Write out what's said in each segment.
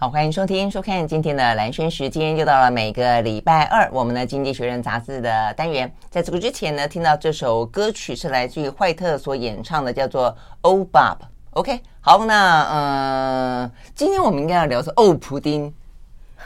好，欢迎收听、收看今天的蓝轩时间，又到了每个礼拜二，我们的《经济学人》杂志的单元。在这个之前呢，听到这首歌曲是来自于怀特所演唱的，叫做《Oh Bob》。OK，好，那呃，今天我们应该要聊是哦，普丁。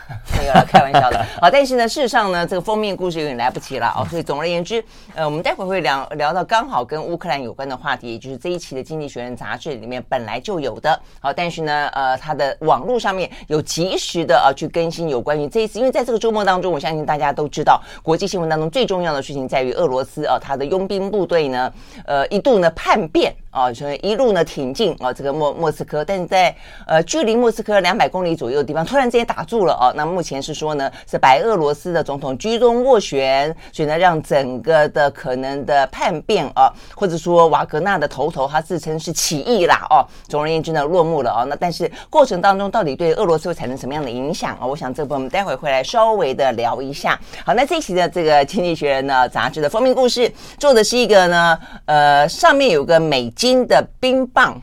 没有了，开玩笑的。好，但是呢，事实上呢，这个封面故事有点来不及了哦。所以总而言之，呃，我们待会会聊聊到刚好跟乌克兰有关的话题，也就是这一期的《经济学人》杂志里面本来就有的。好，但是呢，呃，它的网络上面有及时的啊去更新有关于这一次，因为在这个周末当中，我相信大家都知道，国际新闻当中最重要的事情在于俄罗斯啊，它的佣兵部队呢，呃，一度呢叛变。啊，所以一路呢挺进啊，这个莫莫斯科，但是在呃距离莫斯科两百公里左右的地方，突然之间打住了哦。那目前是说呢，是白俄罗斯的总统居中斡旋，所以呢让整个的可能的叛变啊，或者说瓦格纳的头头他自称是起义啦哦。总而言之呢，落幕了哦。那但是过程当中到底对俄罗斯会产生什么样的影响啊？我想这部分我们待会会来稍微的聊一下。好，那这一期的这个《经济学人》呢杂志的封面故事，做的是一个呢呃上面有个美。金的冰棒，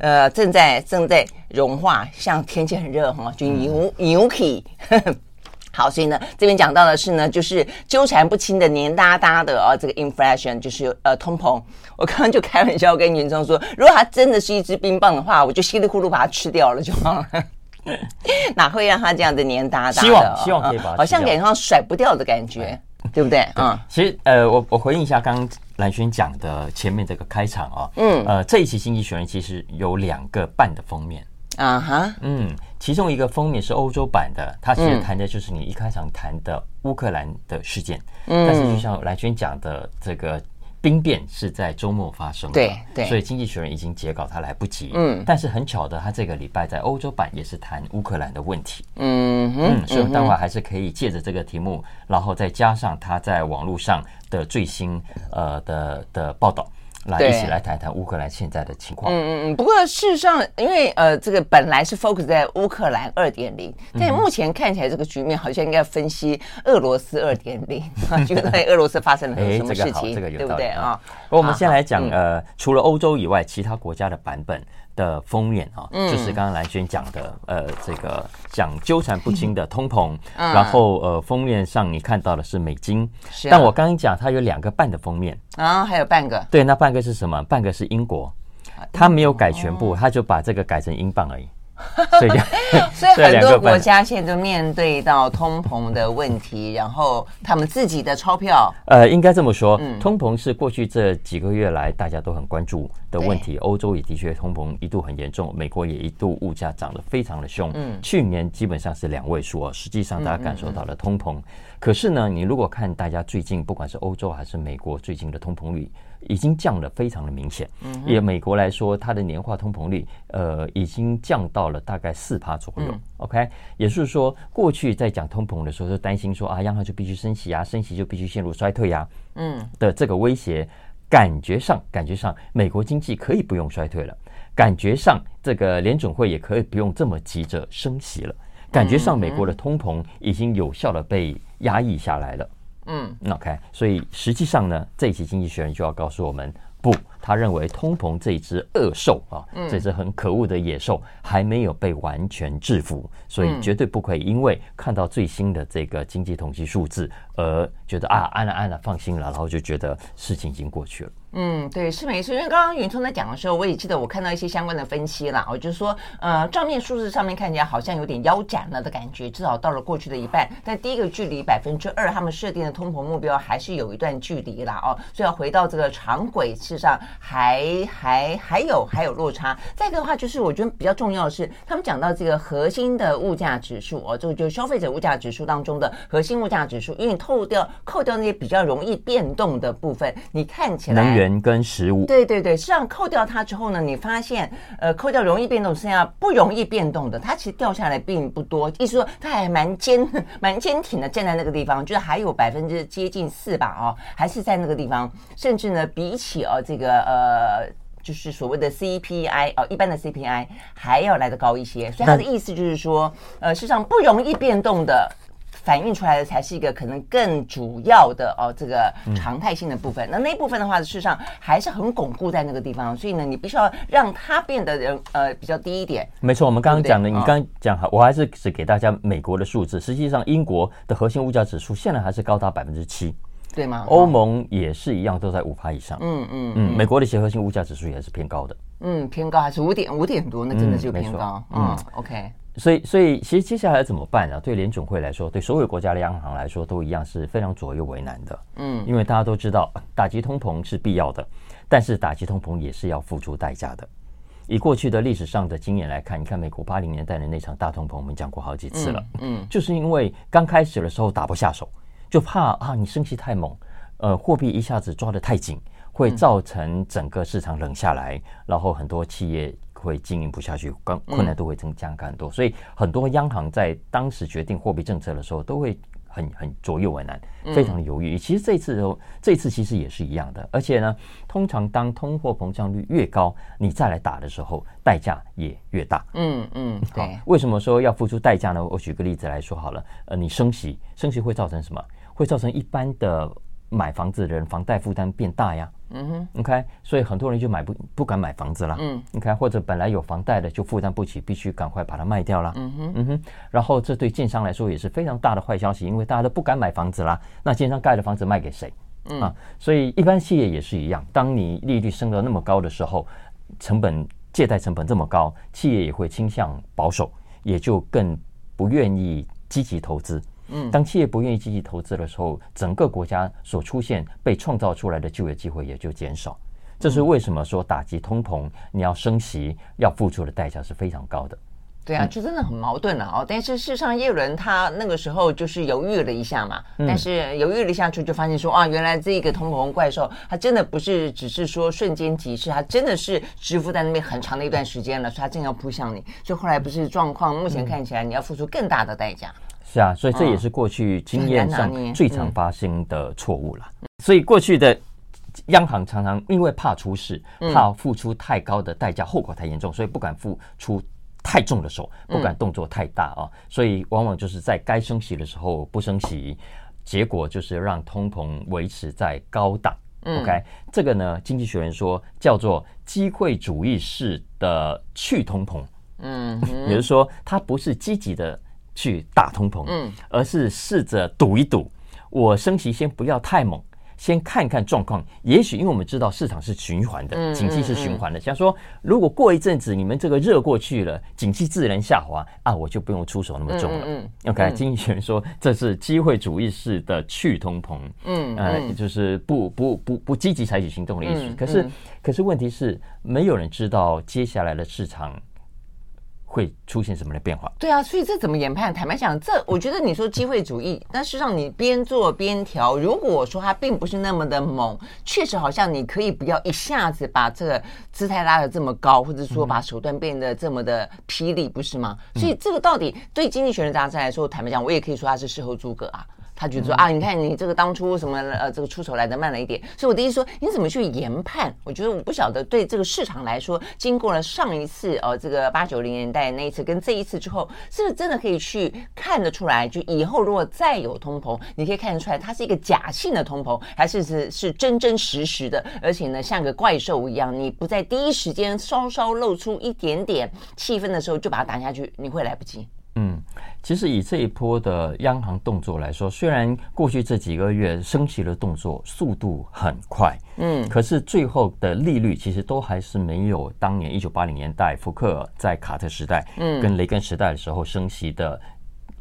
呃，正在正在融化，像天气很热哈，就牛牛皮。好，所以呢，这边讲到的是呢，就是纠缠不清的黏哒哒的啊，这个 inflation 就是呃通膨。我刚刚就开玩笑跟云中说，如果它真的是一支冰棒的话，我就稀里糊涂把它吃掉了就好了，哪会让它这样的黏哒哒的？希望希望可以把它好像感觉上甩不掉的感觉。对不对？啊、嗯，其实呃，我我回应一下刚刚兰萱讲的前面这个开场啊，嗯，呃，这一期《经济学人》其实有两个半的封面。啊哈，嗯，其中一个封面是欧洲版的，它其实谈的就是你一开场谈的乌克兰的事件，嗯，但是就像蓝轩讲的这个。兵变是在周末发生的，对对，所以经济学人已经截稿，他来不及。嗯，但是很巧的，他这个礼拜在欧洲版也是谈乌克兰的问题。嗯嗯，所以待会还是可以借着这个题目，然后再加上他在网络上的最新呃的的报道。来一起来谈谈乌克兰现在的情况。嗯嗯嗯。不过事实上，因为呃，这个本来是 focus 在乌克兰二点零，但目前看起来这个局面好像应该分析俄罗斯二点零，觉得在俄罗斯发生了什么事情，对不对啊？我们先来讲呃，除了欧洲以外，其他国家的版本。的封面啊，就是刚刚蓝轩讲的，呃，这个讲纠缠不清的通膨，然后呃，封面上你看到的是美金，但我刚刚讲它有两个半的封面。啊，还有半个，对，那半个是什么？半个是英国，他没有改全部，他就把这个改成英镑而已。所以，所以很多国家现在都面对到通膨的问题，然后他们自己的钞票，呃，应该这么说，通膨是过去这几个月来大家都很关注的问题。欧洲也的确通膨一度很严重，美国也一度物价涨得非常的凶。嗯，去年基本上是两位数哦，实际上大家感受到了通膨。可是呢，你如果看大家最近，不管是欧洲还是美国最近的通膨率。已经降得非常的明显。嗯以美国来说，它的年化通膨率，呃，已经降到了大概四趴左右。OK，也就是说，过去在讲通膨的时候，就担心说啊，央行就必须升息啊，升息就必须陷入衰退呀，嗯，的这个威胁，感觉上，感觉上，美国经济可以不用衰退了，感觉上，这个联准会也可以不用这么急着升息了，感觉上，美国的通膨已经有效的被压抑下来了。嗯，OK，所以实际上呢，这一期经济学人就要告诉我们，不，他认为通膨这一只恶兽啊，这只很可恶的野兽还没有被完全制服，所以绝对不可以因为看到最新的这个经济统计数字而觉得啊，安了安了，放心了，然后就觉得事情已经过去了。嗯，对，是没错。因为刚刚云聪在讲的时候，我也记得我看到一些相关的分析啦。我就是说，呃，账面数字上面看起来好像有点腰斩了的感觉，至少到了过去的一半。但第一个距离百分之二，他们设定的通膨目标还是有一段距离啦。哦。所以要回到这个长轨，事实上还还还有还有落差。再一个的话，就是我觉得比较重要的是，他们讲到这个核心的物价指数哦，这个就是消费者物价指数当中的核心物价指数，因为你扣掉扣掉那些比较容易变动的部分，你看起来。元跟十五。对对对，实际上扣掉它之后呢，你发现呃，扣掉容易变动，剩下不容易变动的，它其实掉下来并不多。意思说，它还蛮坚蛮坚挺的站在那个地方，就是还有百分之接近四吧，哦，还是在那个地方，甚至呢，比起哦这个呃。就是所谓的 CPI 哦，一般的 CPI 还要来得高一些，所以他的意思就是说，呃，事实上不容易变动的，反映出来的才是一个可能更主要的哦，这个常态性的部分。那那一部分的话，事实上还是很巩固在那个地方，所以呢，你必须要让它变得人呃比较低一点。没错，我们刚刚讲的，你刚刚讲好，我还是只给大家美国的数字，实际上英国的核心物价指数现在还是高达百分之七。对吗？欧盟也是一样，都在五趴以上。嗯嗯嗯，美国的协和性物价指数也是偏高的。嗯，偏高还是五点五点多？那真的就偏高。嗯，嗯，OK。所以，所以其实接下来怎么办呢、啊？对联准会来说，对所有国家的央行来说，都一样是非常左右为难的。嗯，因为大家都知道，打击通膨是必要的，但是打击通膨也是要付出代价的。以过去的历史上的经验来看，你看美国八零年代的那场大通膨，我们讲过好几次了。嗯，嗯 就是因为刚开始的时候打不下手。就怕啊，你升息太猛，呃，货币一下子抓得太紧，会造成整个市场冷下来，嗯、然后很多企业会经营不下去，更困难度会增加很多。嗯、所以很多央行在当时决定货币政策的时候，都会很很左右为难，非常的犹豫。嗯、其实这次的这次其实也是一样的，而且呢，通常当通货膨胀率越高，你再来打的时候，代价也越大。嗯嗯，对、嗯。为什么说要付出代价呢？我举个例子来说好了，呃，你升息，升息会造成什么？会造成一般的买房子的人房贷负担变大呀，嗯哼，OK，所以很多人就买不不敢买房子了，嗯，OK，或者本来有房贷的就负担不起，必须赶快把它卖掉了，嗯哼，嗯哼，然后这对建商来说也是非常大的坏消息，因为大家都不敢买房子啦，那建商盖的房子卖给谁？嗯。啊，所以一般企业也是一样，当你利率升到那么高的时候，成本借贷成本这么高，企业也会倾向保守，也就更不愿意积极投资。嗯，当企业不愿意积极投资的时候，整个国家所出现被创造出来的就业机会也就减少。这是为什么说打击通膨，你要升息，要付出的代价是非常高的。对啊，就真的很矛盾了哦。但是事实上，叶伦他那个时候就是犹豫了一下嘛。但是犹豫了一下之后，就发现说啊，原来这个通膨怪兽，它真的不是只是说瞬间即逝，它真的是蛰伏在那边很长的一段时间了，所以它正要扑向你。所以后来不是状况，目前看起来你要付出更大的代价。是啊，所以这也是过去经验上最常发生的错误了。所以过去的央行常常因为怕出事，怕付出太高的代价，后果太严重，所以不敢付出太重的手，不敢动作太大啊。所以往往就是在该升息的时候不升息，结果就是让通膨维持在高档。OK，这个呢，经济学人说叫做机会主义式的去通膨。嗯，也就是说，它不是积极的。去打通膨，嗯，而是试着赌一赌，我升息先不要太猛，先看看状况。也许因为我们知道市场是循环的，景气是循环的。想说，如果过一阵子你们这个热过去了，景气自然下滑啊，我就不用出手那么重了。嗯，OK，经济学说这是机会主义式的去通膨，嗯，呃，就是不不不不积极采取行动的意思。可是可是问题是，没有人知道接下来的市场。会出现什么的变化？对啊，所以这怎么研判？坦白讲，这我觉得你说机会主义，但事实上你边做边调。如果说它并不是那么的猛，确实好像你可以不要一下子把这个姿态拉得这么高，或者说把手段变得这么的霹雳，不是吗？所以这个到底对经济学人杂志来说，坦白讲，我也可以说它是事后诸葛啊。他觉得说啊，你看你这个当初什么呃，这个出手来的慢了一点，所以我的意思说，你怎么去研判？我觉得我不晓得，对这个市场来说，经过了上一次呃这个八九零年代那一次跟这一次之后，是不是真的可以去看得出来？就以后如果再有通膨，你可以看得出来，它是一个假性的通膨，还是是是真真实实的？而且呢，像个怪兽一样，你不在第一时间稍稍露出一点点气氛的时候，就把它打下去，你会来不及。嗯，其实以这一波的央行动作来说，虽然过去这几个月升息的动作速度很快，嗯，可是最后的利率其实都还是没有当年一九八零年代福克在卡特时代，嗯，跟雷根时代的时候升息的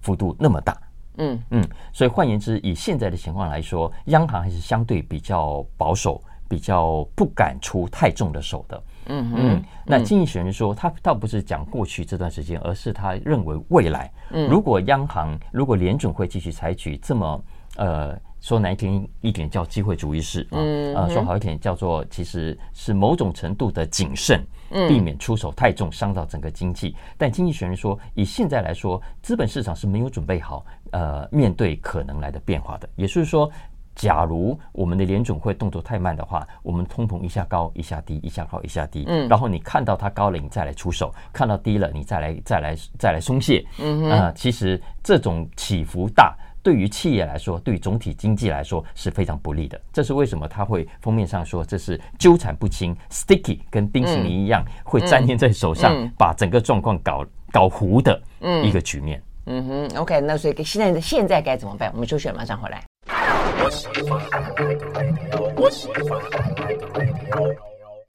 幅度那么大，嗯。嗯，所以换言之，以现在的情况来说，央行还是相对比较保守，比较不敢出太重的手的。嗯嗯，那经济学人说，他倒不是讲过去这段时间，而是他认为未来，如果央行如果联准会继续采取这么呃说难听一点叫机会主义式啊，呃，说好一点叫做其实是某种程度的谨慎，避免出手太重，伤到整个经济。但经济学人说，以现在来说，资本市场是没有准备好呃面对可能来的变化的。也就是说，假如我们的联准会动作太慢的话，我们通膨一下高一下低，一下高一下低，嗯，然后你看到它高了，你再来出手；看到低了，你再来再来再来松懈。嗯啊，其实这种起伏大。对于企业来说，对于总体经济来说是非常不利的。这是为什么？他会封面上说这是纠缠不清，sticky，跟冰淇淋一样，会粘黏在手上，把整个状况搞搞糊的一个局面。嗯哼，OK，那所以现在现在该怎么办？我们休息，马上回来。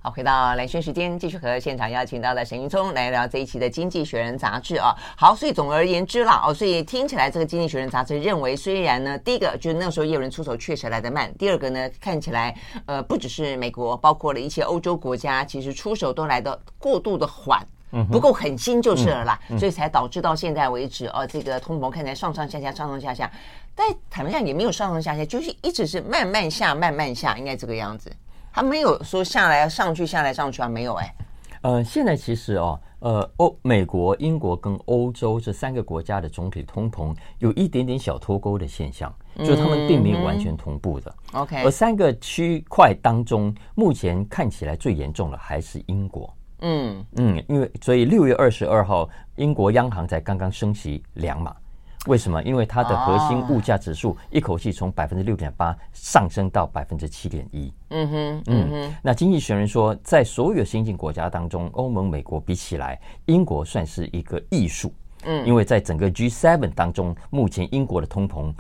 好，回到蓝轩时间，继续和现场邀请到的沈云聪来聊这一期的《经济学人》杂志啊。好，所以总而言之啦，哦，所以听起来这个《经济学人》杂志认为，虽然呢，第一个就是那个时候也有人出手确实来得慢，第二个呢，看起来呃，不只是美国，包括了一些欧洲国家，其实出手都来得过度的缓，不够狠心就是了啦，所以才导致到现在为止，哦，这个通膨看起来上上下下，上上下下，但坦白讲也没有上上下下，就是一直是慢慢下，慢慢下，应该这个样子。他没有说下来上去下来上去啊，没有哎。呃，现在其实哦，呃，欧美国、英国跟欧洲这三个国家的总体通膨有一点点小脱钩的现象，就是他们并没有完全同步的。OK，而三个区块当中，目前看起来最严重的还是英国。嗯嗯，因为所以六月二十二号，英国央行才刚刚升息两码。为什么？因为它的核心物价指数一口气从百分之六点八上升到百分之七点一。嗯哼，嗯哼。那经济学人说，在所有新兴国家当中，欧盟、美国比起来，英国算是一个艺术。嗯，因为在整个 G7 当中，目前英国的通膨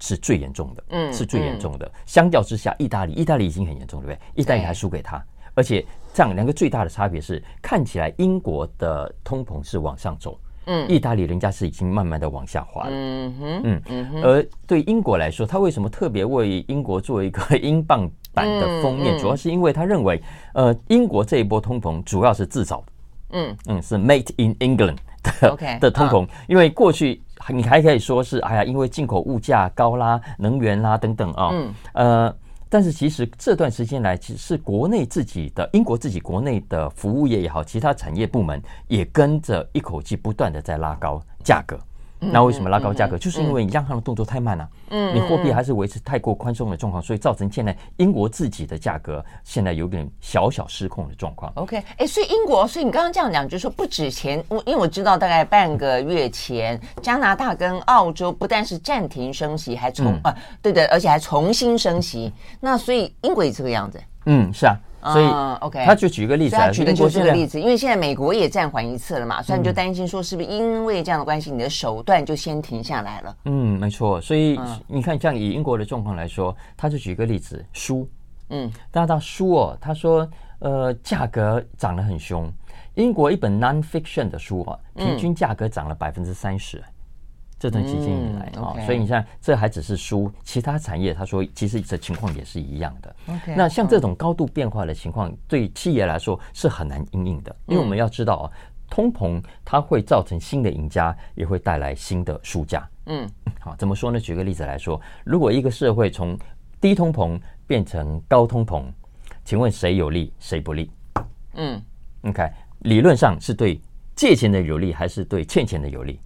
是最严重的。嗯，是最严重的。相较之下，意大利，意大利已经很严重，对不对？意大利还输给他，而且这样两个最大的差别是，看起来英国的通膨是往上走。嗯，意大利人家是已经慢慢的往下滑了。嗯哼，嗯，而对英国来说，他为什么特别为英国做一个英镑版的封面？主要是因为他认为，呃，英国这一波通膨主要是自造的。嗯嗯，是 Made in England 的 的通膨。因为过去你还可以说是，哎呀，因为进口物价高啦，能源啦等等啊。嗯，呃。但是其实这段时间来，其实是国内自己的英国自己国内的服务业也好，其他产业部门也跟着一口气不断的在拉高价格。那为什么拉高价格？就是因为央行的动作太慢了，嗯，你货币还是维持太过宽松的状况，所以造成现在英国自己的价格现在有点小小失控的状况。OK，哎，所以英国，所以你刚刚这样讲，就是说不止前，我因为我知道大概半个月前，加拿大跟澳洲不但是暂停升息，还重啊，对对，而且还重新升息。那所以英国也这个样子。嗯，是啊。所以，OK，他就举一个例子，他举的就是这个例子，因为现在美国也暂缓一次了嘛，所以你就担心说，是不是因为这样的关系，你的手段就先停下来了？嗯，没错。所以你看，像以英国的状况来说，他就举一个例子，书，嗯，大家到书哦，他说，呃，价格涨得很凶，英国一本 non-fiction 的书啊，平均价格涨了百分之三十。这段期间以来啊，所以你看，这还只是书，其他产业他说其实这情况也是一样的。Okay, 那像这种高度变化的情况，对企业来说是很难应应的，因为我们要知道啊，通膨它会造成新的赢家，也会带来新的输家。嗯，好，怎么说呢？举个例子来说，如果一个社会从低通膨变成高通膨，请问谁有利，谁不利？嗯，OK，理论上是对借钱的有利，还是对欠钱的有利？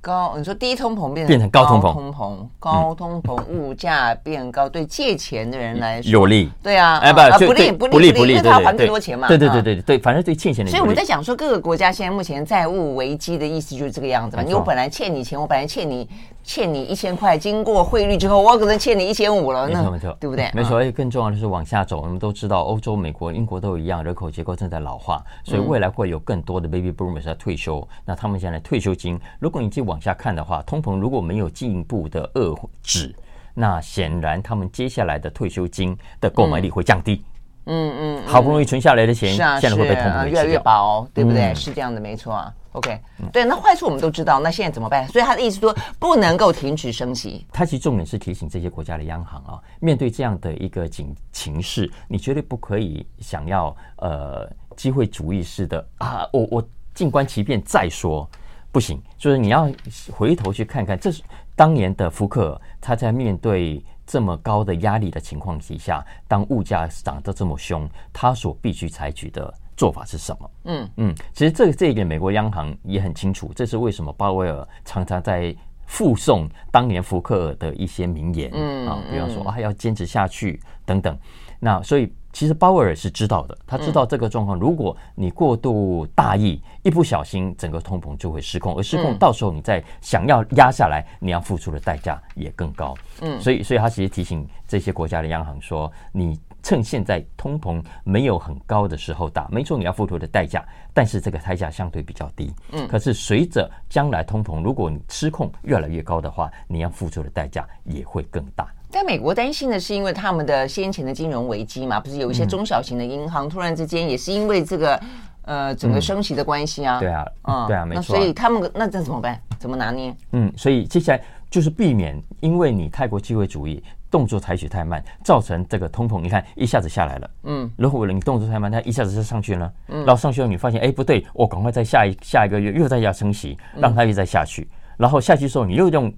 高，你说低通膨变变成高通膨，通膨高通膨，物价变高，对借钱的人来说有利。对啊，哎不不利不利不利，因为他还更多钱嘛。对对对对对，反正对欠钱的。所以我们在讲说各个国家现在目前债务危机的意思就是这个样子嘛。你我本来欠你钱，我本来欠你欠你一千块，经过汇率之后，我可能欠你一千五了。没错没错，对不对？没错，而且更重要的是往下走，我们都知道欧洲、美国、英国都一样，人口结构正在老化，所以未来会有更多的 baby boomers 要退休。那他们现在退休金，如果你继续往下看的话，通膨如果没有进一步的遏制，那显然他们接下来的退休金的购买力会降低。嗯嗯嗯，好不容易存下来的钱，现在会被通膨越来越薄，对不对？是这样的，没错啊。OK，对，那坏处我们都知道，那现在怎么办？所以他的意思说，不能够停止升息。他其实重点是提醒这些国家的央行啊，面对这样的一个景情势，你绝对不可以想要呃机会主义式的啊，我我静观其变再说。不行，就是你要回头去看看，这是当年的福克尔他在面对这么高的压力的情况底下，当物价涨得这么凶，他所必须采取的做法是什么？嗯嗯，其实这个这一点美国央行也很清楚，这是为什么鲍威尔常常在附送当年福克尔的一些名言，嗯啊，比方说啊要坚持下去等等。那所以其实鲍威尔是知道的，他知道这个状况，如果你过度大意，一不小心整个通膨就会失控，而失控到时候你再想要压下来，你要付出的代价也更高。嗯，所以所以他其实提醒这些国家的央行说，你趁现在通膨没有很高的时候打，没错，你要付出的代价，但是这个代价相对比较低。嗯，可是随着将来通膨如果你失控越来越高的话，你要付出的代价也会更大。在美国担心的是，因为他们的先前的金融危机嘛，不是有一些中小型的银行突然之间也是因为这个呃整个升息的关系啊，对啊，嗯，对啊，没错。所以他们那这怎么办？怎么拿捏？嗯，所以接下来就是避免，因为你太过机会主义，动作采取太慢，造成这个通膨，你看一下子下来了，嗯，如果你动作太慢，它一下子就上去了，嗯，然后上去了，你发现哎不对，我赶快在下一下一个月又再要升息，让它又再下去，然后下去的时候你又用。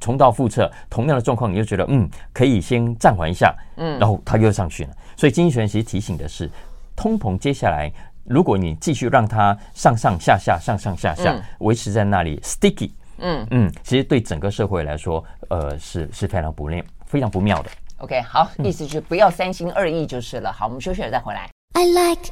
重蹈覆辙，同样的状况，你就觉得嗯，可以先暂缓一下，嗯，然后它又上去了。所以经济学人其实提醒的是，通膨接下来，如果你继续让它上上下下、上上下下维持在那里，sticky，嗯嗯，其实对整个社会来说，呃，是是非常不妙、非常不妙的。OK，好，意思就是不要三心二意就是了。好，我们休息了再回来。I like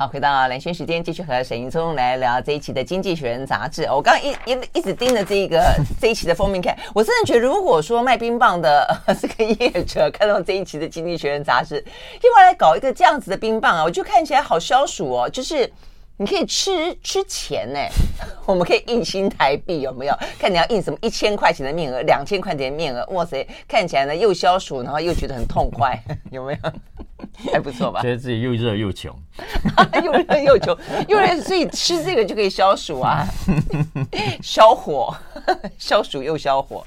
好，回到蓝轩时间，继续和沈云聪来聊这一期的《经济学人》杂志。我刚刚一一一直盯着这一个 这一期的封面看，我真的觉得，如果说卖冰棒的 这个业者看到这一期的《经济学人》杂志，另外来搞一个这样子的冰棒啊，我就看起来好消暑哦，就是你可以吃吃钱呢，我们可以印新台币有没有？看你要印什么一千块钱的面额，两千块钱的面额，哇塞，看起来呢又消暑，然后又觉得很痛快，有没有？还不错吧？觉得自己又热又穷，又热又穷，又热，所以吃这个就可以消暑啊，消火，消暑又消火。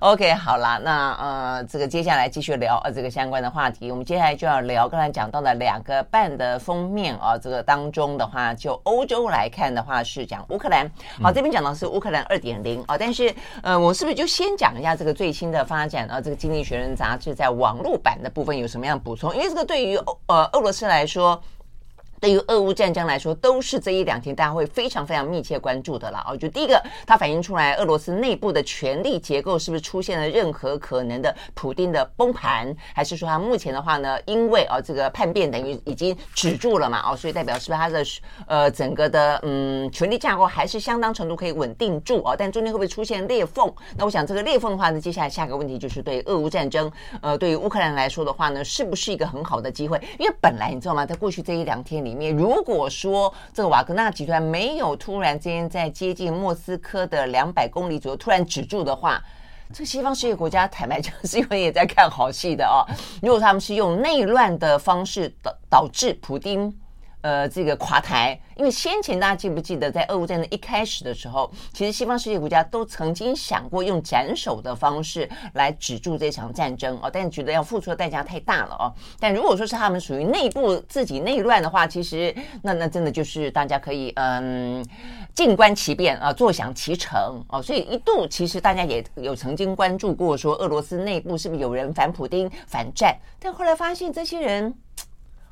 OK，好啦，那呃，这个接下来继续聊呃这个相关的话题。我们接下来就要聊刚才讲到的两个半的封面啊，这个当中的话，就欧洲来看的话是讲乌克兰。好，这边讲到是乌克兰二点零啊，但是呃，我是不是就先讲一下这个最新的发展啊？这个《经济学人》杂志在网络版的部分有什么样补充？因为这个对。对于呃俄罗斯来说，对于俄乌战争来说，都是这一两天大家会非常非常密切关注的了啊！就第一个，它反映出来俄罗斯内部的权力结构是不是出现了任何可能的普丁的崩盘，还是说它目前的话呢，因为啊这个叛变等于已经止住了嘛？哦，所以代表是不是它的呃整个的嗯权力架构还是相当程度可以稳定住啊？但中间会不会出现裂缝？那我想这个裂缝的话呢，接下来下个问题就是对俄乌战争，呃，对于乌克兰来说的话呢，是不是一个很好的机会？因为本来你知道吗，在过去这一两天里。里面，如果说这个瓦格纳集团没有突然间在接近莫斯科的两百公里左右突然止住的话，这西方世界国家坦白讲是因为也在看好戏的哦。如果他们是用内乱的方式导导致普丁。呃，这个垮台，因为先前大家记不记得，在俄乌战争一开始的时候，其实西方世界国家都曾经想过用斩首的方式来止住这场战争哦，但是觉得要付出的代价太大了哦。但如果说是他们属于内部自己内乱的话，其实那那真的就是大家可以嗯静观其变啊，坐享其成哦。所以一度其实大家也有曾经关注过，说俄罗斯内部是不是有人反普丁反战，但后来发现这些人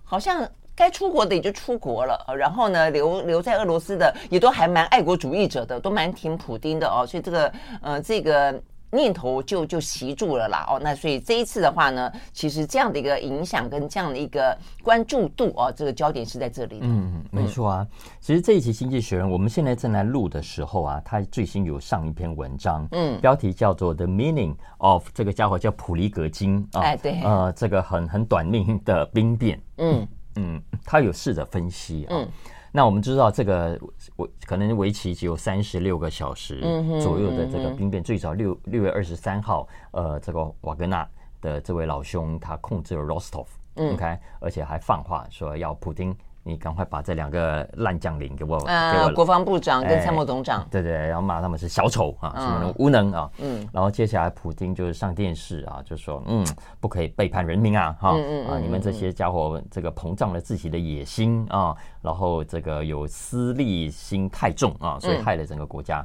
好像。该出国的也就出国了，然后呢，留留在俄罗斯的也都还蛮爱国主义者的，都蛮挺普丁的哦，所以这个呃这个念头就就习住了啦哦，那所以这一次的话呢，其实这样的一个影响跟这样的一个关注度哦，这个焦点是在这里。嗯，没错啊。其实这一期《经济学人》，我们现在正在录的时候啊，他最新有上一篇文章，嗯，标题叫做《The Meaning of》，这个家伙叫普里格金啊，哎对，呃，这个很很短命的兵变，嗯。嗯，他有试着分析啊。嗯，那我们知道这个，我可能为期只有三十六个小时左右的这个兵变，最早六六月二十三号，呃，这个瓦格纳的这位老兄他控制了 Rostov，OK，而且还放话说要普丁你赶快把这两个烂将领给我，呃、给我国防部长跟参谋总长，对对，然后骂他们是小丑啊，什么无能啊，嗯，然后接下来普京就是上电视啊，就说嗯，不可以背叛人民啊，哈，啊，你们这些家伙这个膨胀了自己的野心啊，然后这个有私利心太重啊，所以害了整个国家。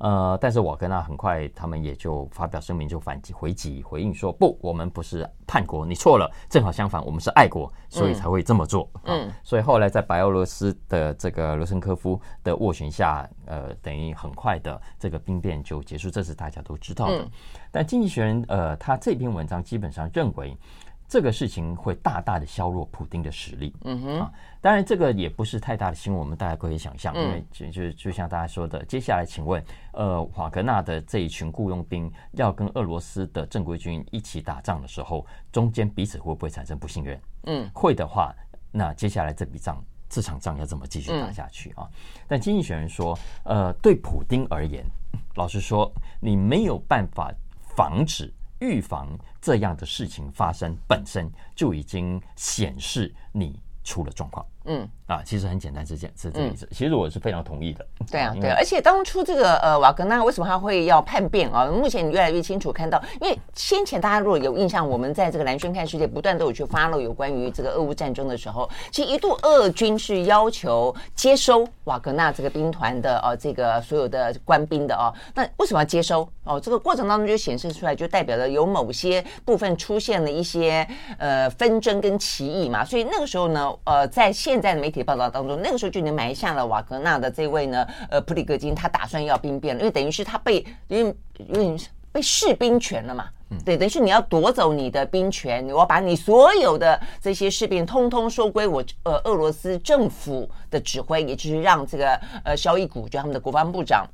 呃，但是瓦格纳很快，他们也就发表声明，就反击回击回应说，不，我们不是叛国，你错了，正好相反，我们是爱国，所以才会这么做。嗯，嗯，所以后来在白俄罗斯的这个罗森科夫的斡旋下，呃，等于很快的这个兵变就结束，这是大家都知道的。嗯、但经济学人呃，他这篇文章基本上认为。这个事情会大大的削弱普丁的实力。嗯哼，啊，当然这个也不是太大的新闻，我们大家可以想象，因为就就就像大家说的，接下来请问，呃，瓦格纳的这一群雇佣兵要跟俄罗斯的正规军一起打仗的时候，中间彼此会不会产生不信任？嗯，会的话，那接下来这笔仗，这场仗要怎么继续打下去啊？但经济学人说，呃，对普丁而言，老实说，你没有办法防止。预防这样的事情发生，本身就已经显示你出了状况。嗯啊，其实很简单，是这件，是这意思。其实我是非常同意的。对啊，对，而且当初这个呃瓦格纳为什么他会要叛变啊？目前你越来越清楚看到，因为先前大家如果有印象，我们在这个蓝轩看世界不断都有去 follow 有关于这个俄乌战争的时候，其实一度俄军是要求接收瓦格纳这个兵团的呃这个所有的官兵的哦。那为什么要接收？哦，这个过程当中就显示出来，就代表了有某些部分出现了一些呃纷争跟歧义嘛。所以那个时候呢，呃，在现在的媒体报道当中，那个时候就已经埋下了瓦格纳的这位呢，呃，普里戈金他打算要兵变了，因为等于是他被因为因为被士兵权了嘛，对，等于是你要夺走你的兵权，我把你所有的这些士兵通通收归我呃俄罗斯政府的指挥，也就是让这个呃肖伊古就他们的国防部长。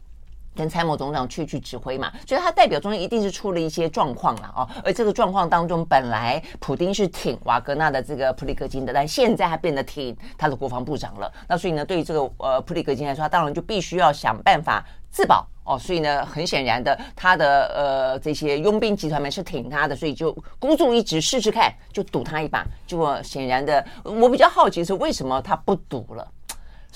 跟参谋总长去去指挥嘛，所以他代表中间一定是出了一些状况了哦。而这个状况当中，本来普丁是挺瓦格纳的这个普里格金的，但现在他变得挺他的国防部长了。那所以呢，对于这个呃普里格金来说，他当然就必须要想办法自保哦。所以呢，很显然的，他的呃这些佣兵集团们是挺他的，所以就孤注一掷试试看，就赌他一把。结果显然的，我比较好奇是为什么他不赌了。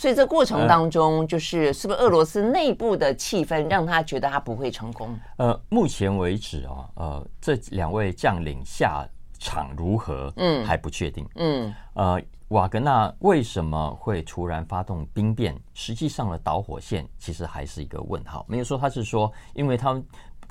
所以这过程当中，就是是不是俄罗斯内部的气氛让他觉得他不会成功？呃，目前为止啊，呃，这两位将领下场如何，嗯，还不确定，嗯，呃，瓦格纳为什么会突然发动兵变？实际上的导火线其实还是一个问号。没有说他是说，因为他们。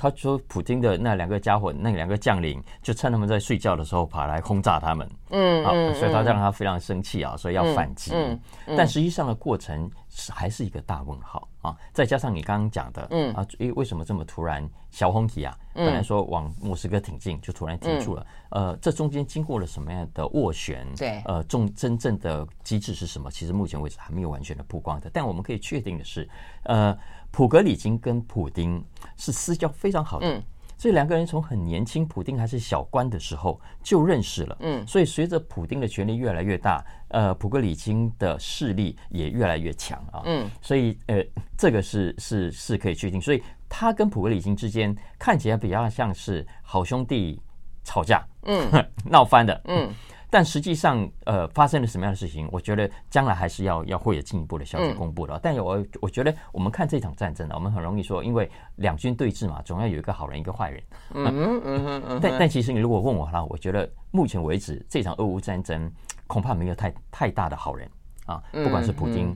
他说：“普京的那两个家伙，那两个将领，就趁他们在睡觉的时候跑来轰炸他们。嗯，啊，所以他让他非常生气啊，所以要反击。嗯，但实际上的过程是还是一个大问号啊。再加上你刚刚讲的，嗯啊，诶，为什么这么突然小红旗啊？本来说往莫斯科挺进，就突然停住了。呃，这中间经过了什么样的斡旋？对，呃，重真正的机制是什么？其实目前为止还没有完全的曝光的。但我们可以确定的是，呃。”普格里金跟普丁是私交非常好的，嗯，所以两个人从很年轻，普丁还是小官的时候就认识了，嗯，所以随着普丁的权力越来越大，呃，普格里金的势力也越来越强啊，嗯，所以呃，这个是是是可以确定，所以他跟普格里金之间看起来比较像是好兄弟吵架，嗯，闹翻的，嗯。但实际上，呃，发生了什么样的事情？我觉得将来还是要要会有进一步的消息公布的。嗯、但有我我觉得，我们看这场战争呢，我们很容易说，因为两军对峙嘛，总要有一个好人，一个坏人。嗯嗯嗯嗯。但但其实你如果问我呢，我觉得目前为止这场俄乌战争恐怕没有太太大的好人啊，不管是普京、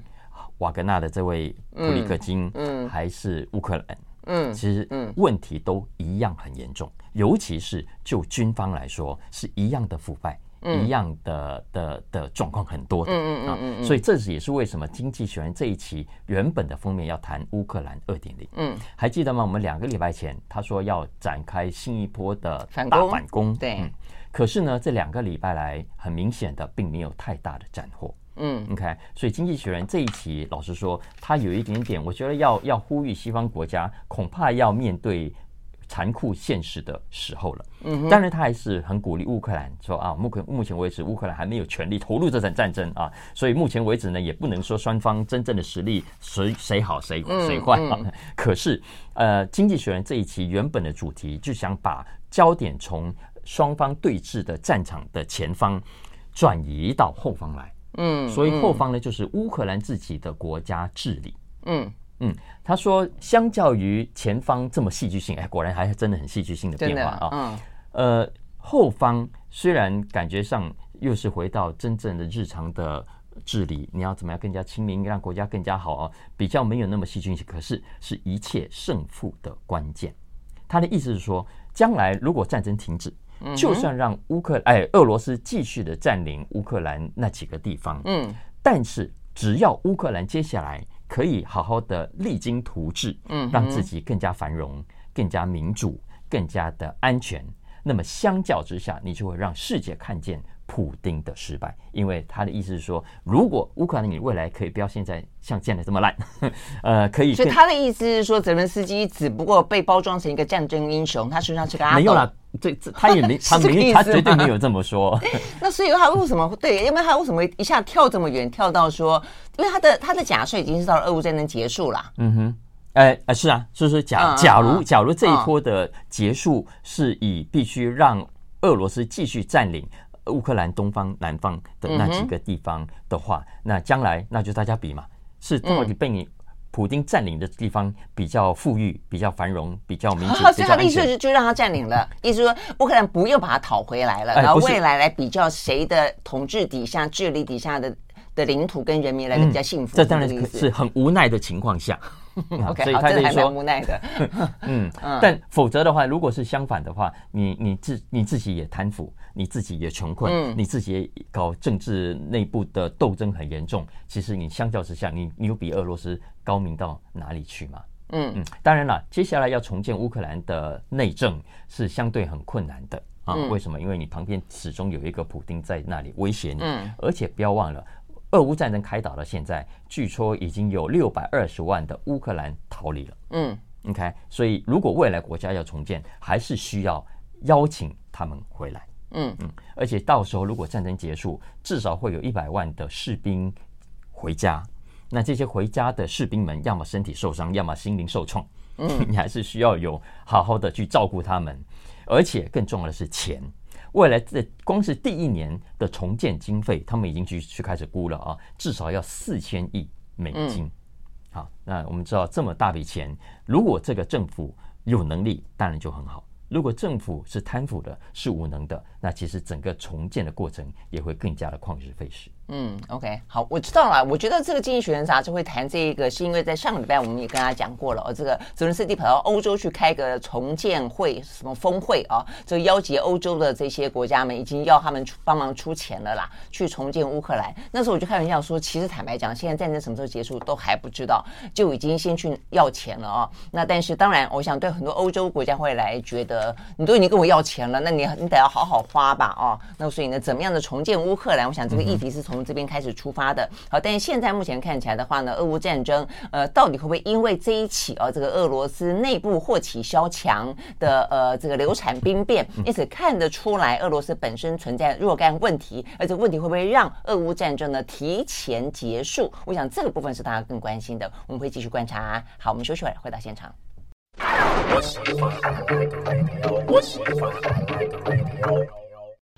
瓦格纳的这位普里克金，嗯，还是乌克兰，嗯，其实问题都一样很严重，尤其是就军方来说，是一样的腐败。一样的的的状况很多的，嗯嗯嗯，所以这是也是为什么《经济学人》这一期原本的封面要谈乌克兰二点零，嗯，还记得吗？我们两个礼拜前他说要展开新一波的大反攻，对，可是呢，这两个礼拜来很明显的并没有太大的斩获，嗯，OK，所以《经济学人》这一期老实说，他有一点点，我觉得要要呼吁西方国家，恐怕要面对。残酷现实的时候了，嗯，当然他还是很鼓励乌克兰说啊，目前目前为止乌克兰还没有全力投入这场战争啊，所以目前为止呢，也不能说双方真正的实力谁谁好谁谁坏啊。可是呃，经济学人这一期原本的主题就想把焦点从双方对峙的战场的前方转移到后方来。嗯，所以后方呢，就是乌克兰自己的国家治理。嗯嗯，他说，相较于前方这么戏剧性，哎，果然还是真的很戏剧性的变化啊。嗯，呃，后方虽然感觉上又是回到真正的日常的治理，你要怎么样更加亲民，让国家更加好啊？比较没有那么戏剧性，可是是一切胜负的关键。他的意思是说，将来如果战争停止，就算让乌克哎俄罗斯继续的占领乌克兰那几个地方，嗯，但是只要乌克兰接下来可以好好的励精图治，嗯，让自己更加繁荣、更加民主、更加的安全，那么相较之下，你就会让世界看见。普丁的失败，因为他的意思是说，如果乌克兰你未来可以不要现在像建的这么烂，呃，可以。所以他的意思是说，泽伦斯基只不过被包装成一个战争英雄，他实际上是个阿斗。没有啦，这这他也没，他没，他绝对没有这么说。那所以他为什么对？因为他为什么一下跳这么远，跳到说，因为他的他的假设已经是到了俄乌战争结束了。嗯哼，哎哎，是啊，就是假假如假如这一波的结束是以必须让俄罗斯继续占领。乌克兰东方、南方的那几个地方的话，嗯、那将来那就大家比嘛，是到底被你普丁占领的地方比较富裕、比较繁荣、比较民主。所以他的意思是就让他占领了，意思说乌克兰不用把它讨回来了，然后未来来比较谁的统治底下、治理底下的的领土跟人民来的比较幸福。这当然是很无奈的情况下。OK，所以他就说还蛮无奈的。嗯，但否则的话，如果是相反的话，你你自你自己也贪腐，你自己也穷困，嗯、你自己也搞政治内部的斗争很严重。其实你相较之下，你你有比俄罗斯高明到哪里去吗？嗯嗯，当然了，接下来要重建乌克兰的内政是相对很困难的啊。为什么？因为你旁边始终有一个普丁在那里威胁你，嗯、而且不要忘了。俄乌战争开打到现在，据说已经有六百二十万的乌克兰逃离了。嗯，OK，所以如果未来国家要重建，还是需要邀请他们回来。嗯嗯，而且到时候如果战争结束，至少会有一百万的士兵回家。那这些回家的士兵们，要么身体受伤，要么心灵受创。嗯，你还是需要有好好的去照顾他们，而且更重要的是钱。未来这光是第一年的重建经费，他们已经去去开始估了啊，至少要四千亿美金。好，那我们知道这么大笔钱，如果这个政府有能力，当然就很好。如果政府是贪腐的，是无能的，那其实整个重建的过程也会更加的旷日费时。嗯，OK，好，我知道了。我觉得这个《经济学人》杂志会谈这个，是因为在上个礼拜我们也跟大家讲过了。哦，这个泽伦斯基跑到欧洲去开个重建会，什么峰会啊？这个邀集欧洲的这些国家们，已经要他们帮忙出钱了啦，去重建乌克兰。那时候我就开玩笑说，其实坦白讲，现在战争什么时候结束都还不知道，就已经先去要钱了啊。那但是当然，我想对很多欧洲国家会来觉得，你都已经跟我要钱了，那你你得要好好花吧？哦，那所以呢，怎么样的重建乌克兰？我想这个议题是从这边开始出发的。好，但是现在目前看起来的话呢，俄乌战争，呃，到底会不会因为这一起啊，这个俄罗斯内部祸起萧墙的呃这个流产兵变，因此看得出来俄罗斯本身存在若干问题，而这个问题会不会让俄乌战争呢提前结束？我想这个部分是大家更关心的，我们会继续观察。好，我们休息会儿，回到现场。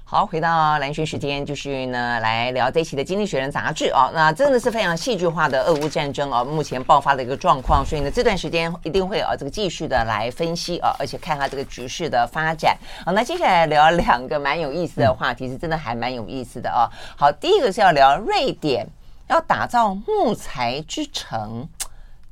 好，回到兰萱时间，就是呢，来聊这一期的《经济学人》杂志啊。那真的是非常戏剧化的俄乌战争啊，目前爆发的一个状况。所以呢，这段时间一定会啊，这个继续的来分析啊，而且看它这个局势的发展。好，那接下来聊两个蛮有意思的话题，是真的还蛮有意思的啊。好，第一个是要聊瑞典要打造木材之城。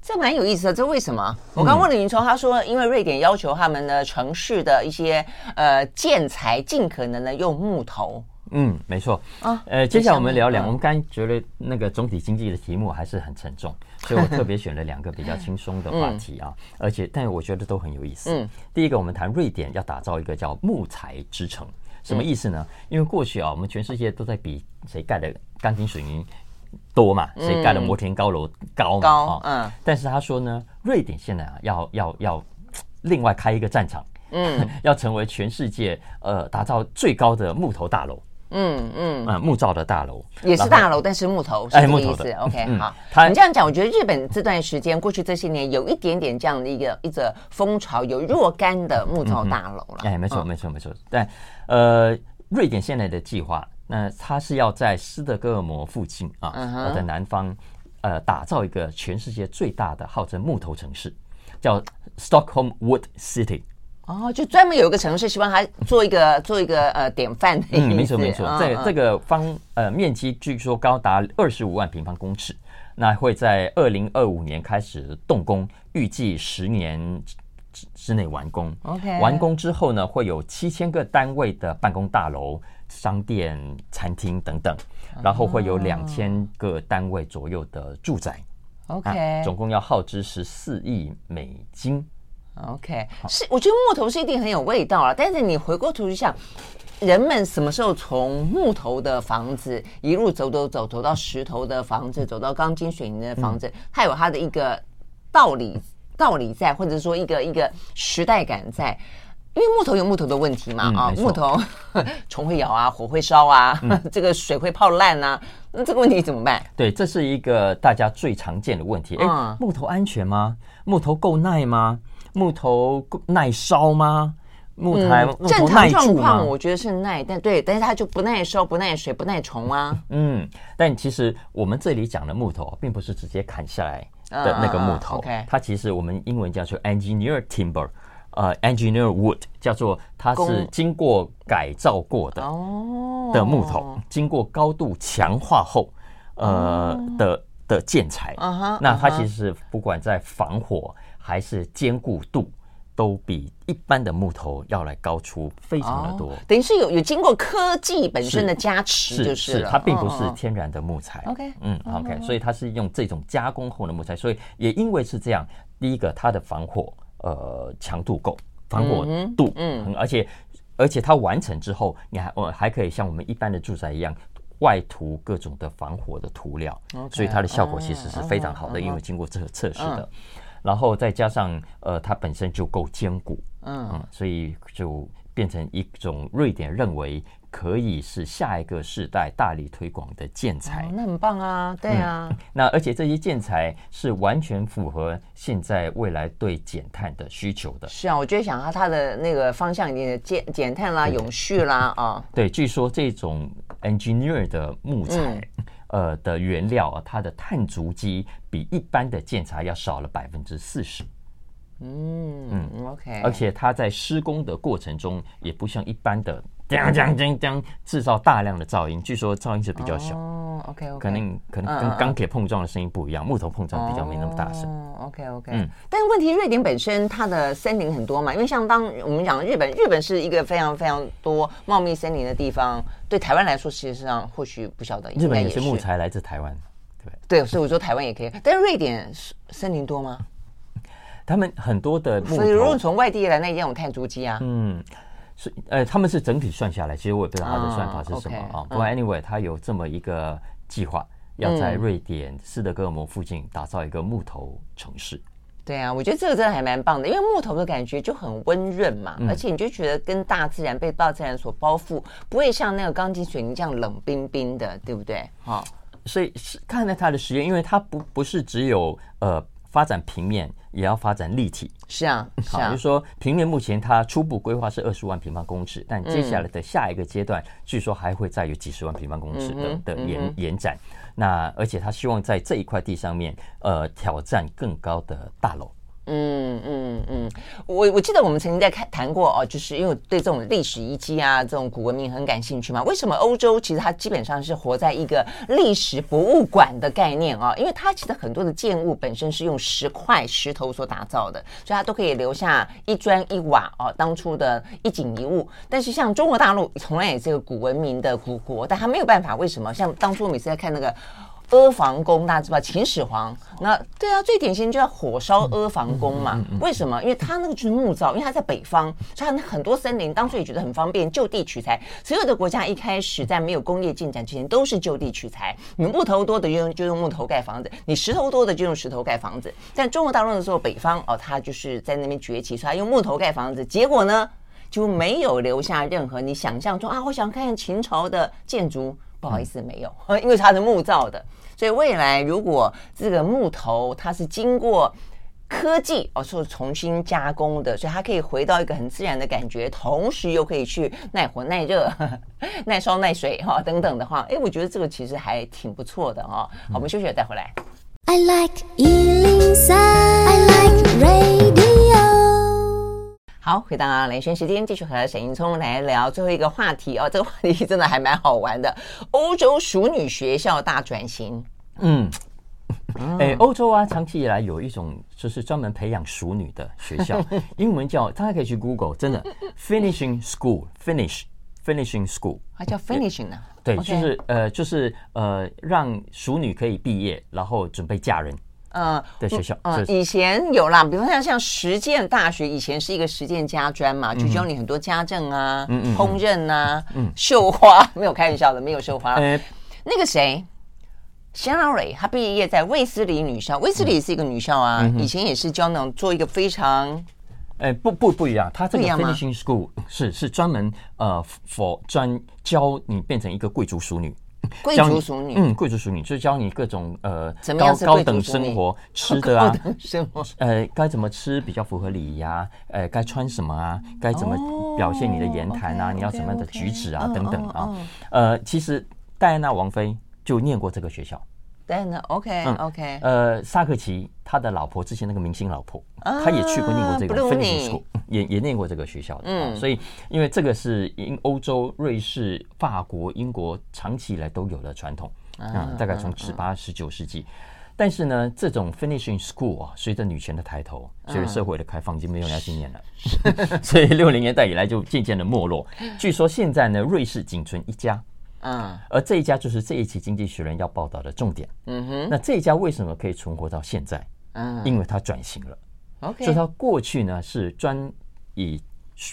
这蛮有意思的，这为什么？我刚问了云聪，他说，因为瑞典要求他们的城市的一些呃建材尽可能的用木头。嗯，没错。啊，呃，接下来我们聊两，我们刚觉得那个总体经济的题目还是很沉重，所以我特别选了两个比较轻松的话题啊，而且但我觉得都很有意思。嗯，第一个我们谈瑞典要打造一个叫木材之城，什么意思呢？因为过去啊，我们全世界都在比谁盖的钢筋水泥。多嘛，所以盖了摩天高楼高嘛，高嗯。但是他说呢，瑞典现在啊，要要要另外开一个战场，嗯，要成为全世界呃打造最高的木头大楼，嗯嗯嗯，木造的大楼也是大楼，但是木头是这个意思。OK，好，你这样讲，我觉得日本这段时间过去这些年有一点点这样的一个一个风潮，有若干的木造大楼了。哎，没错没错没错。但呃，瑞典现在的计划。那它是要在斯德哥尔摩附近啊，的、uh huh. 南方，呃，打造一个全世界最大的号称木头城市，叫 Stockholm Wood City。哦，就专门有一个城市，希望他做一个 做一个呃典范的。嗯，没错没错，这、嗯、这个方呃面积据说高达二十五万平方公尺，那会在二零二五年开始动工，预计十年之内完工。OK，完工之后呢，会有七千个单位的办公大楼、商店、餐厅等等，然后会有两千个单位左右的住宅。OK，、啊、总共要耗资十四亿美金。OK，是我觉得木头是一定很有味道啊。但是你回过头去想，人们什么时候从木头的房子一路走走走走到石头的房子，走到钢筋水泥的房子，嗯、它有它的一个道理道理在，或者说一个一个时代感在。因为木头有木头的问题嘛，嗯、啊，木头 虫会咬啊，火会烧啊，嗯、这个水会泡烂啊，那这个问题怎么办？对，这是一个大家最常见的问题。哎、嗯，木头安全吗？木头够耐吗？木头耐烧吗？木材、嗯、正常状况我觉得是耐，但对，但是它就不耐烧、不耐水、不耐虫啊。嗯，但其实我们这里讲的木头，并不是直接砍下来的那个木头，uh, okay. 它其实我们英文叫做 engineer timber，呃，engineer wood，叫做它是经过改造过的的木头，经过高度强化后，呃的的建材。Uh 那它其实不管在防火。还是坚固度都比一般的木头要来高出非常的多，等于是有有经过科技本身的加持，就是是它并不是天然的木材。OK，嗯，OK，所以它是用这种加工后的木材，所以也因为是这样，第一个它的防火呃强度够，防火度嗯，而且而且它完成之后，你还我还可以像我们一般的住宅一样外涂各种的防火的涂料，所以它的效果其实是非常好的，因为经过这个测试的。然后再加上，呃，它本身就够坚固，嗯，嗯，所以就变成一种瑞典认为可以是下一个世代大力推广的建材。哦，那很棒啊，对啊。嗯，那而且这些建材是完全符合现在未来对减碳的需求的。是啊，我觉得想它它的那个方向已经减减碳啦，永续啦啊。对，据说这种 engineer 的木材。嗯呃的原料啊，它的碳足迹比一般的建材要少了百分之四十。嗯嗯，OK。而且它在施工的过程中，也不像一般的。将将将将制造大量的噪音，据说噪音是比较小。哦，OK OK，可能可能跟钢铁碰撞的声音不一样，木头碰撞比较没那么大声。哦，OK OK，嗯。但是问题，瑞典本身它的森林很多嘛，因为像当我们讲日本，日本是一个非常非常多茂密森林的地方。对台湾来说，实际上或许不晓得。日本有些木材来自台湾，对对，所以我说台湾也可以。但是瑞典森林多吗？他们很多的木，所以如果从外地来，那一样有碳足迹啊。嗯。是，呃，他们是整体算下来，其实我也不知道他的算法是什么啊。Oh, 不过 anyway，他有这么一个计划，要在瑞典斯德哥尔摩附近打造一个木头城市。对啊，我觉得这个真的还蛮棒的，因为木头的感觉就很温润嘛，嗯、而且你就觉得跟大自然被大自然所包覆，不会像那个钢筋水泥这样冷冰冰的，对不对？哈，所以是看了他的实验，因为他不不是只有呃。发展平面也要发展立体，是啊，是啊，就是说平面目前它初步规划是二十万平方公尺，但接下来的下一个阶段，据说还会再有几十万平方公尺的的延延展。那而且他希望在这一块地上面，呃，挑战更高的大楼。嗯嗯嗯，我我记得我们曾经在看谈过哦，就是因为对这种历史遗迹啊，这种古文明很感兴趣嘛。为什么欧洲其实它基本上是活在一个历史博物馆的概念啊？因为它其实很多的建物本身是用石块、石头所打造的，所以它都可以留下一砖一瓦哦，当初的一景一物。但是像中国大陆从来也是个古文明的古国，但它没有办法，为什么？像当初每次在看那个。阿房宫大家知道秦始皇，那对啊，最典型就叫火烧阿房宫嘛。为什么？因为他那个就是木造，因为他在北方，所以他很多森林当初也觉得很方便，就地取材。所有的国家一开始在没有工业进展之前，都是就地取材。你木头多的就用就用木头盖房子，你石头多的就用石头盖房子。但中国大陆的时候，北方哦，他就是在那边崛起，所以他用木头盖房子，结果呢就没有留下任何你想象中啊，我想看看秦朝的建筑，不好意思，没有，因为它是木造的。所以未来如果这个木头它是经过科技哦，是重新加工的，所以它可以回到一个很自然的感觉，同时又可以去耐火、耐热、耐烧、耐水哈、哦、等等的话，哎，我觉得这个其实还挺不错的哈、哦。好，我们休息了，再回来。I like 103, I like radio。好，回到雷轩时间，继续和沈云聪来聊最后一个话题哦。这个话题真的还蛮好玩的，欧洲熟女学校大转型。嗯。哎，欧洲啊，长期以来有一种就是专门培养熟女的学校，英文叫大家可以去 Google，真的 Finishing School，Finish Finishing School，还叫 Finishing 呢？对，就是呃，就是呃，让熟女可以毕业，然后准备嫁人，嗯，的学校。嗯，以前有啦，比方像像实践大学，以前是一个实践家专嘛，就教你很多家政啊，烹饪啊，嗯，绣花，没有开玩笑的，没有绣花。呃，那个谁？Sherry，她毕业在卫斯理女校，卫斯理是一个女校啊，嗯、以前也是教那种做一个非常，哎、欸，不不不一样，她这个 finishing school 是是专门呃，for 专教你变成一个贵族淑女，贵族淑女，嗯，贵族淑女就是教你各种呃高高等生活吃的啊，生活呃该怎么吃比较符合礼仪啊，呃该穿什么啊，该怎么表现你的言谈啊，oh, 你要什么样的举止啊等等啊，呃，其实戴安娜王妃。就念过这个学校，戴安娜，OK OK。呃，萨克奇他的老婆之前那个明星老婆，他也去过念过这个 Finishing School，也也念过这个学校的。嗯，所以因为这个是英欧洲、瑞士、法国、英国长期以来都有的传统啊，大概从十八、十九世纪。但是呢，这种 Finishing School 啊，随着女权的抬头，随着社会的开放，已经没有人要去念了，所以六零年代以来就渐渐的没落。据说现在呢，瑞士仅存一家。嗯，而这一家就是这一期《经济学人》要报道的重点。嗯哼，那这一家为什么可以存活到现在？嗯，因为它转型了。OK，所以它过去呢是专以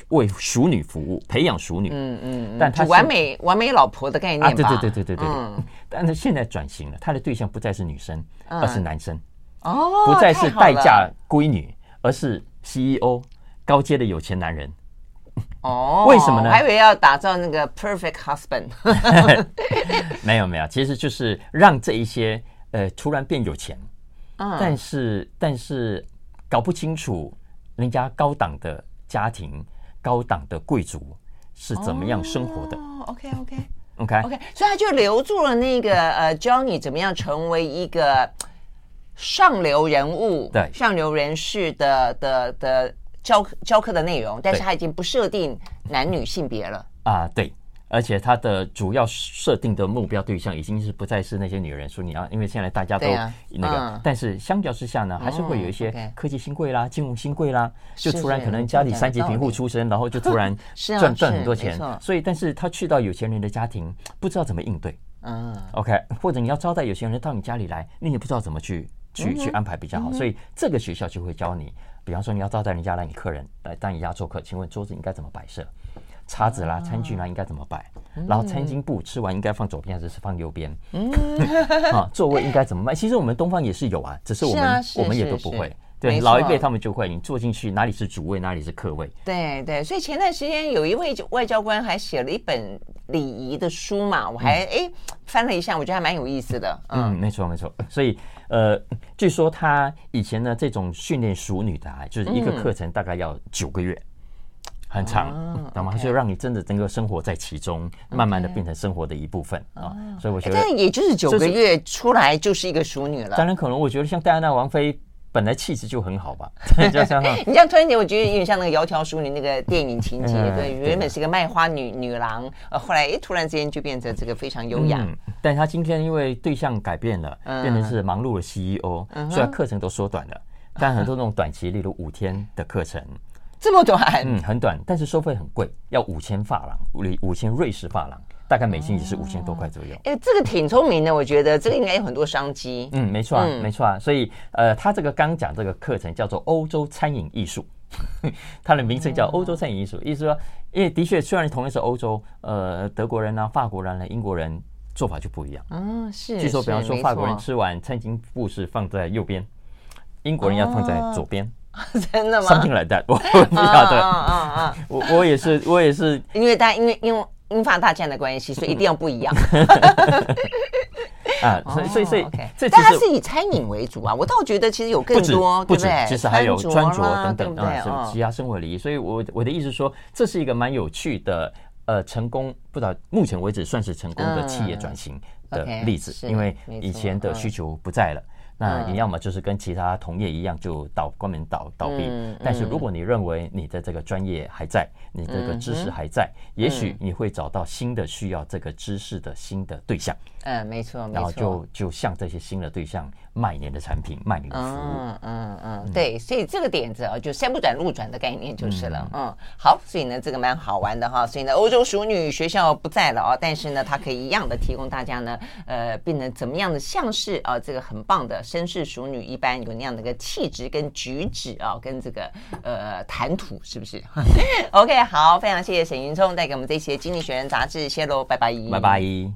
为熟女服务，培养熟女。嗯嗯，但他完美完美老婆的概念吧？对对对对对对嗯。但是现在转型了，他的对象不再是女生，而是男生。哦，不再是待嫁闺女，而是 CEO 高阶的有钱男人。哦，为什么呢？还以为要打造那个 perfect husband，没有没有，其实就是让这一些呃突然变有钱，嗯，但是但是搞不清楚人家高档的家庭、高档的贵族是怎么样生活的。哦，OK OK OK OK，所以他就留住了那个呃，教你怎么样成为一个上流人物，对，上流人士的的的。教教课的内容，但是他已经不设定男女性别了。啊，对，而且它的主要设定的目标对象已经是不再是那些女人，说你要，因为现在大家都那个，啊嗯、但是相较之下呢，还是会有一些科技新贵啦、金融新贵啦，就突然可能家里三级贫户出身，然后就突然赚赚很多钱，所以，但是他去到有钱人的家庭，不知道怎么应对，嗯，OK，或者你要招待有钱人到你家里来，你也不知道怎么去去去安排比较好，所以这个学校就会教你。比方说，你要招待人家来，你客人来到你家做客，请问桌子应该怎么摆设？叉子啦、餐具啦应该怎么摆？然后餐巾布吃完应该放左边还是放右边？啊，座位应该怎么摆？其实我们东方也是有啊，只是我们我们也都不会。对，老一辈他们就会，你坐进去哪里是主位，哪里是客位？对对，所以前段时间有一位外交官还写了一本礼仪的书嘛，我还哎翻了一下，我觉得还蛮有意思的。嗯，没错没错，所以。呃，据说他以前呢，这种训练熟女的啊，就是一个课程大概要九个月，嗯、很长，懂吗？就让你真的整个生活在其中，慢慢的变成生活的一部分啊。所以我觉得，但也就是九个月出来就是一个淑女了。当然，可能我觉得像戴安娜王妃。本来气质就很好吧，你这样突然间，我觉得有点像那个《窈窕淑女》那个电影情节，对，原本是一个卖花女女郎，呃，后来哎，突然之间就变成这个非常优雅。嗯，但她今天因为对象改变了，变成是忙碌的 CEO，虽然课程都缩短了，但很多那种短期，例如五天的课程，这么短，嗯，很短，但是收费很贵，要五千法郎，五五千瑞士法郎。大概每星期是五千多块左右。哎，这个挺聪明的，我觉得这个应该有很多商机。嗯，没错啊，嗯、没错啊。所以，呃，他这个刚讲这个课程叫做欧洲餐饮艺术，它的名称叫欧洲餐饮艺术，哦、意思说，因为的确虽然同样是欧洲，呃，德国人啊、法国人呢、英国人做法就不一样。嗯，是。据说，比方说，法国人吃完餐巾布是放在右边，英国人要放在左边。哦、真的吗？Something like that，我 不晓得。嗯嗯嗯。我我也是，我也是。因为大家因为因为。英法大战的关系，所以一定要不一样。啊，所以所以所以，但它是以餐饮为主啊。我倒觉得其实有更多，不止，其实还有穿着等等啊，其他生活礼仪。所以我我的意思是说，这是一个蛮有趣的呃成功，不知道目前为止算是成功的企业转型的例子，因为以前的需求不在了。那你要么就是跟其他同业一样就倒关门倒倒闭，嗯、但是如果你认为你的这个专业还在，嗯、你这个知识还在，嗯、也许你会找到新的需要这个知识的新的对象。嗯，没错，没错。然后就就向这些新的对象卖你的产品，卖你的服务。嗯嗯嗯，对，所以这个点子啊，就山不转路转的概念就是了。嗯，嗯，好，所以呢，这个蛮好玩的哈。所以呢，欧洲熟女学校不在了啊，但是呢，它可以一样的提供大家呢，呃，变成怎么样的像是啊，这个很棒的。绅士熟女一般有那样的一个气质跟举止啊，跟这个呃谈吐是不是？OK，好，非常谢谢沈云聪带给我们这些《经济学人》杂志，谢喽，拜拜，拜拜。